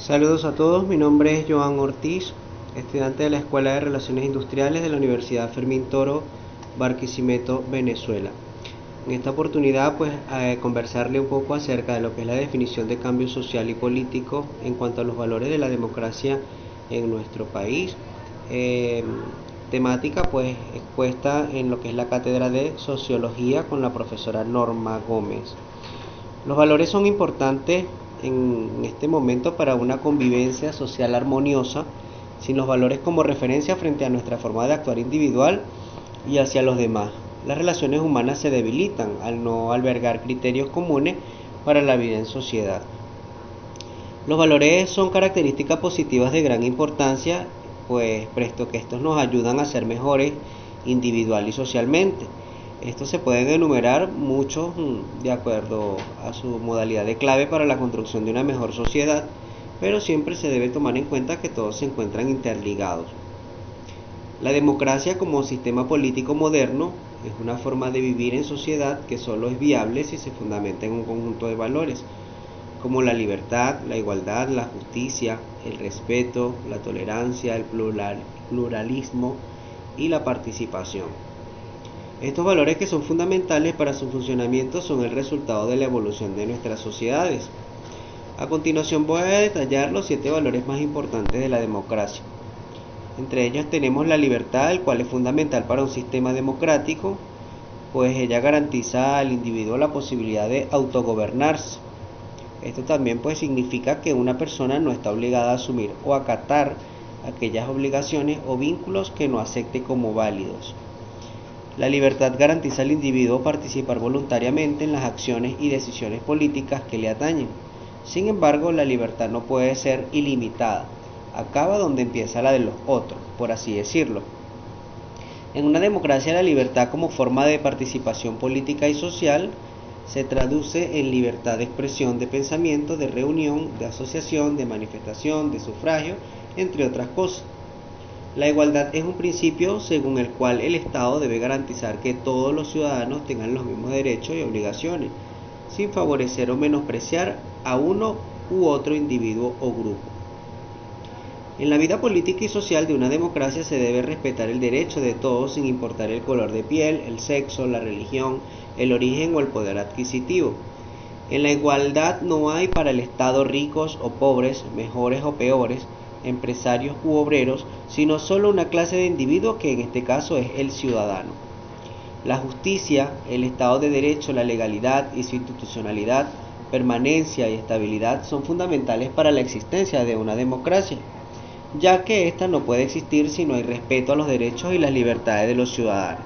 Saludos a todos, mi nombre es Joan Ortiz, estudiante de la Escuela de Relaciones Industriales de la Universidad Fermín Toro, Barquisimeto, Venezuela. En esta oportunidad, pues, a conversarle un poco acerca de lo que es la definición de cambio social y político en cuanto a los valores de la democracia en nuestro país. Eh, temática, pues, expuesta en lo que es la cátedra de Sociología con la profesora Norma Gómez. Los valores son importantes en este momento para una convivencia social armoniosa, sin los valores como referencia frente a nuestra forma de actuar individual y hacia los demás. Las relaciones humanas se debilitan al no albergar criterios comunes para la vida en sociedad. Los valores son características positivas de gran importancia, pues presto que estos nos ayudan a ser mejores individual y socialmente. Estos se pueden enumerar muchos mm, de acuerdo a su modalidad de clave para la construcción de una mejor sociedad, pero siempre se debe tomar en cuenta que todos se encuentran interligados. La democracia como sistema político moderno es una forma de vivir en sociedad que solo es viable si se fundamenta en un conjunto de valores, como la libertad, la igualdad, la justicia, el respeto, la tolerancia, el pluralismo y la participación. Estos valores que son fundamentales para su funcionamiento son el resultado de la evolución de nuestras sociedades. A continuación voy a detallar los siete valores más importantes de la democracia. Entre ellos tenemos la libertad, el cual es fundamental para un sistema democrático, pues ella garantiza al individuo la posibilidad de autogobernarse. Esto también pues significa que una persona no está obligada a asumir o acatar aquellas obligaciones o vínculos que no acepte como válidos. La libertad garantiza al individuo participar voluntariamente en las acciones y decisiones políticas que le atañen. Sin embargo, la libertad no puede ser ilimitada. Acaba donde empieza la de los otros, por así decirlo. En una democracia la libertad como forma de participación política y social se traduce en libertad de expresión de pensamiento, de reunión, de asociación, de manifestación, de sufragio, entre otras cosas. La igualdad es un principio según el cual el Estado debe garantizar que todos los ciudadanos tengan los mismos derechos y obligaciones, sin favorecer o menospreciar a uno u otro individuo o grupo. En la vida política y social de una democracia se debe respetar el derecho de todos sin importar el color de piel, el sexo, la religión, el origen o el poder adquisitivo. En la igualdad no hay para el Estado ricos o pobres, mejores o peores, empresarios u obreros, sino solo una clase de individuos que en este caso es el ciudadano. La justicia, el Estado de Derecho, la legalidad y su institucionalidad, permanencia y estabilidad son fundamentales para la existencia de una democracia, ya que ésta no puede existir si no hay respeto a los derechos y las libertades de los ciudadanos.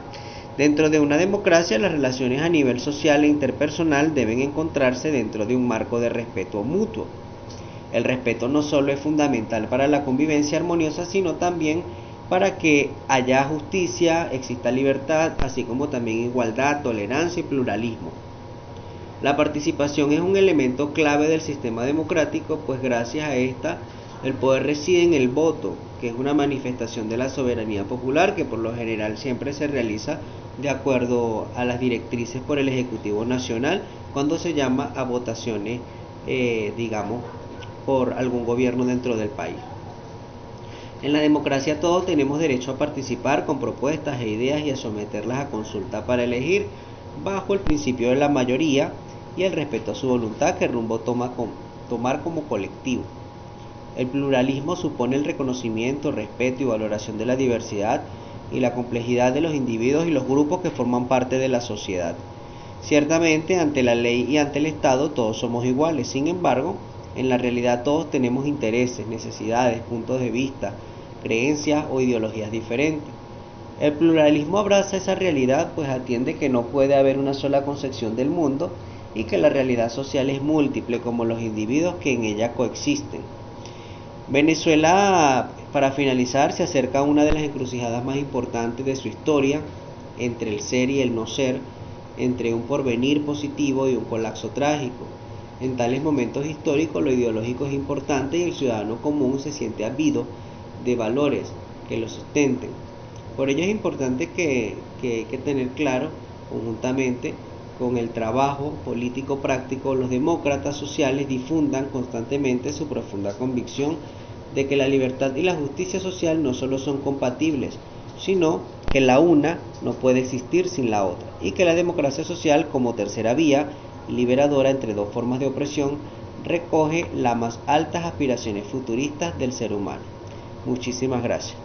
Dentro de una democracia, las relaciones a nivel social e interpersonal deben encontrarse dentro de un marco de respeto mutuo. El respeto no solo es fundamental para la convivencia armoniosa, sino también para que haya justicia, exista libertad, así como también igualdad, tolerancia y pluralismo. La participación es un elemento clave del sistema democrático, pues gracias a esta el poder reside en el voto, que es una manifestación de la soberanía popular que por lo general siempre se realiza de acuerdo a las directrices por el Ejecutivo Nacional cuando se llama a votaciones, eh, digamos, por algún gobierno dentro del país. En la democracia todos tenemos derecho a participar con propuestas e ideas y a someterlas a consulta para elegir bajo el principio de la mayoría y el respeto a su voluntad que rumbo toma tomar como colectivo. El pluralismo supone el reconocimiento, respeto y valoración de la diversidad y la complejidad de los individuos y los grupos que forman parte de la sociedad. Ciertamente, ante la ley y ante el Estado todos somos iguales, sin embargo, en la realidad todos tenemos intereses, necesidades, puntos de vista, creencias o ideologías diferentes. El pluralismo abraza esa realidad pues atiende que no puede haber una sola concepción del mundo y que la realidad social es múltiple como los individuos que en ella coexisten. Venezuela, para finalizar, se acerca a una de las encrucijadas más importantes de su historia, entre el ser y el no ser, entre un porvenir positivo y un colapso trágico. En tales momentos históricos lo ideológico es importante y el ciudadano común se siente habido de valores que lo sustenten. Por ello es importante que, que hay que tener claro conjuntamente con el trabajo político práctico, los demócratas sociales difundan constantemente su profunda convicción de que la libertad y la justicia social no solo son compatibles, sino que la una no puede existir sin la otra, y que la democracia social como tercera vía, liberadora entre dos formas de opresión, recoge las más altas aspiraciones futuristas del ser humano. Muchísimas gracias.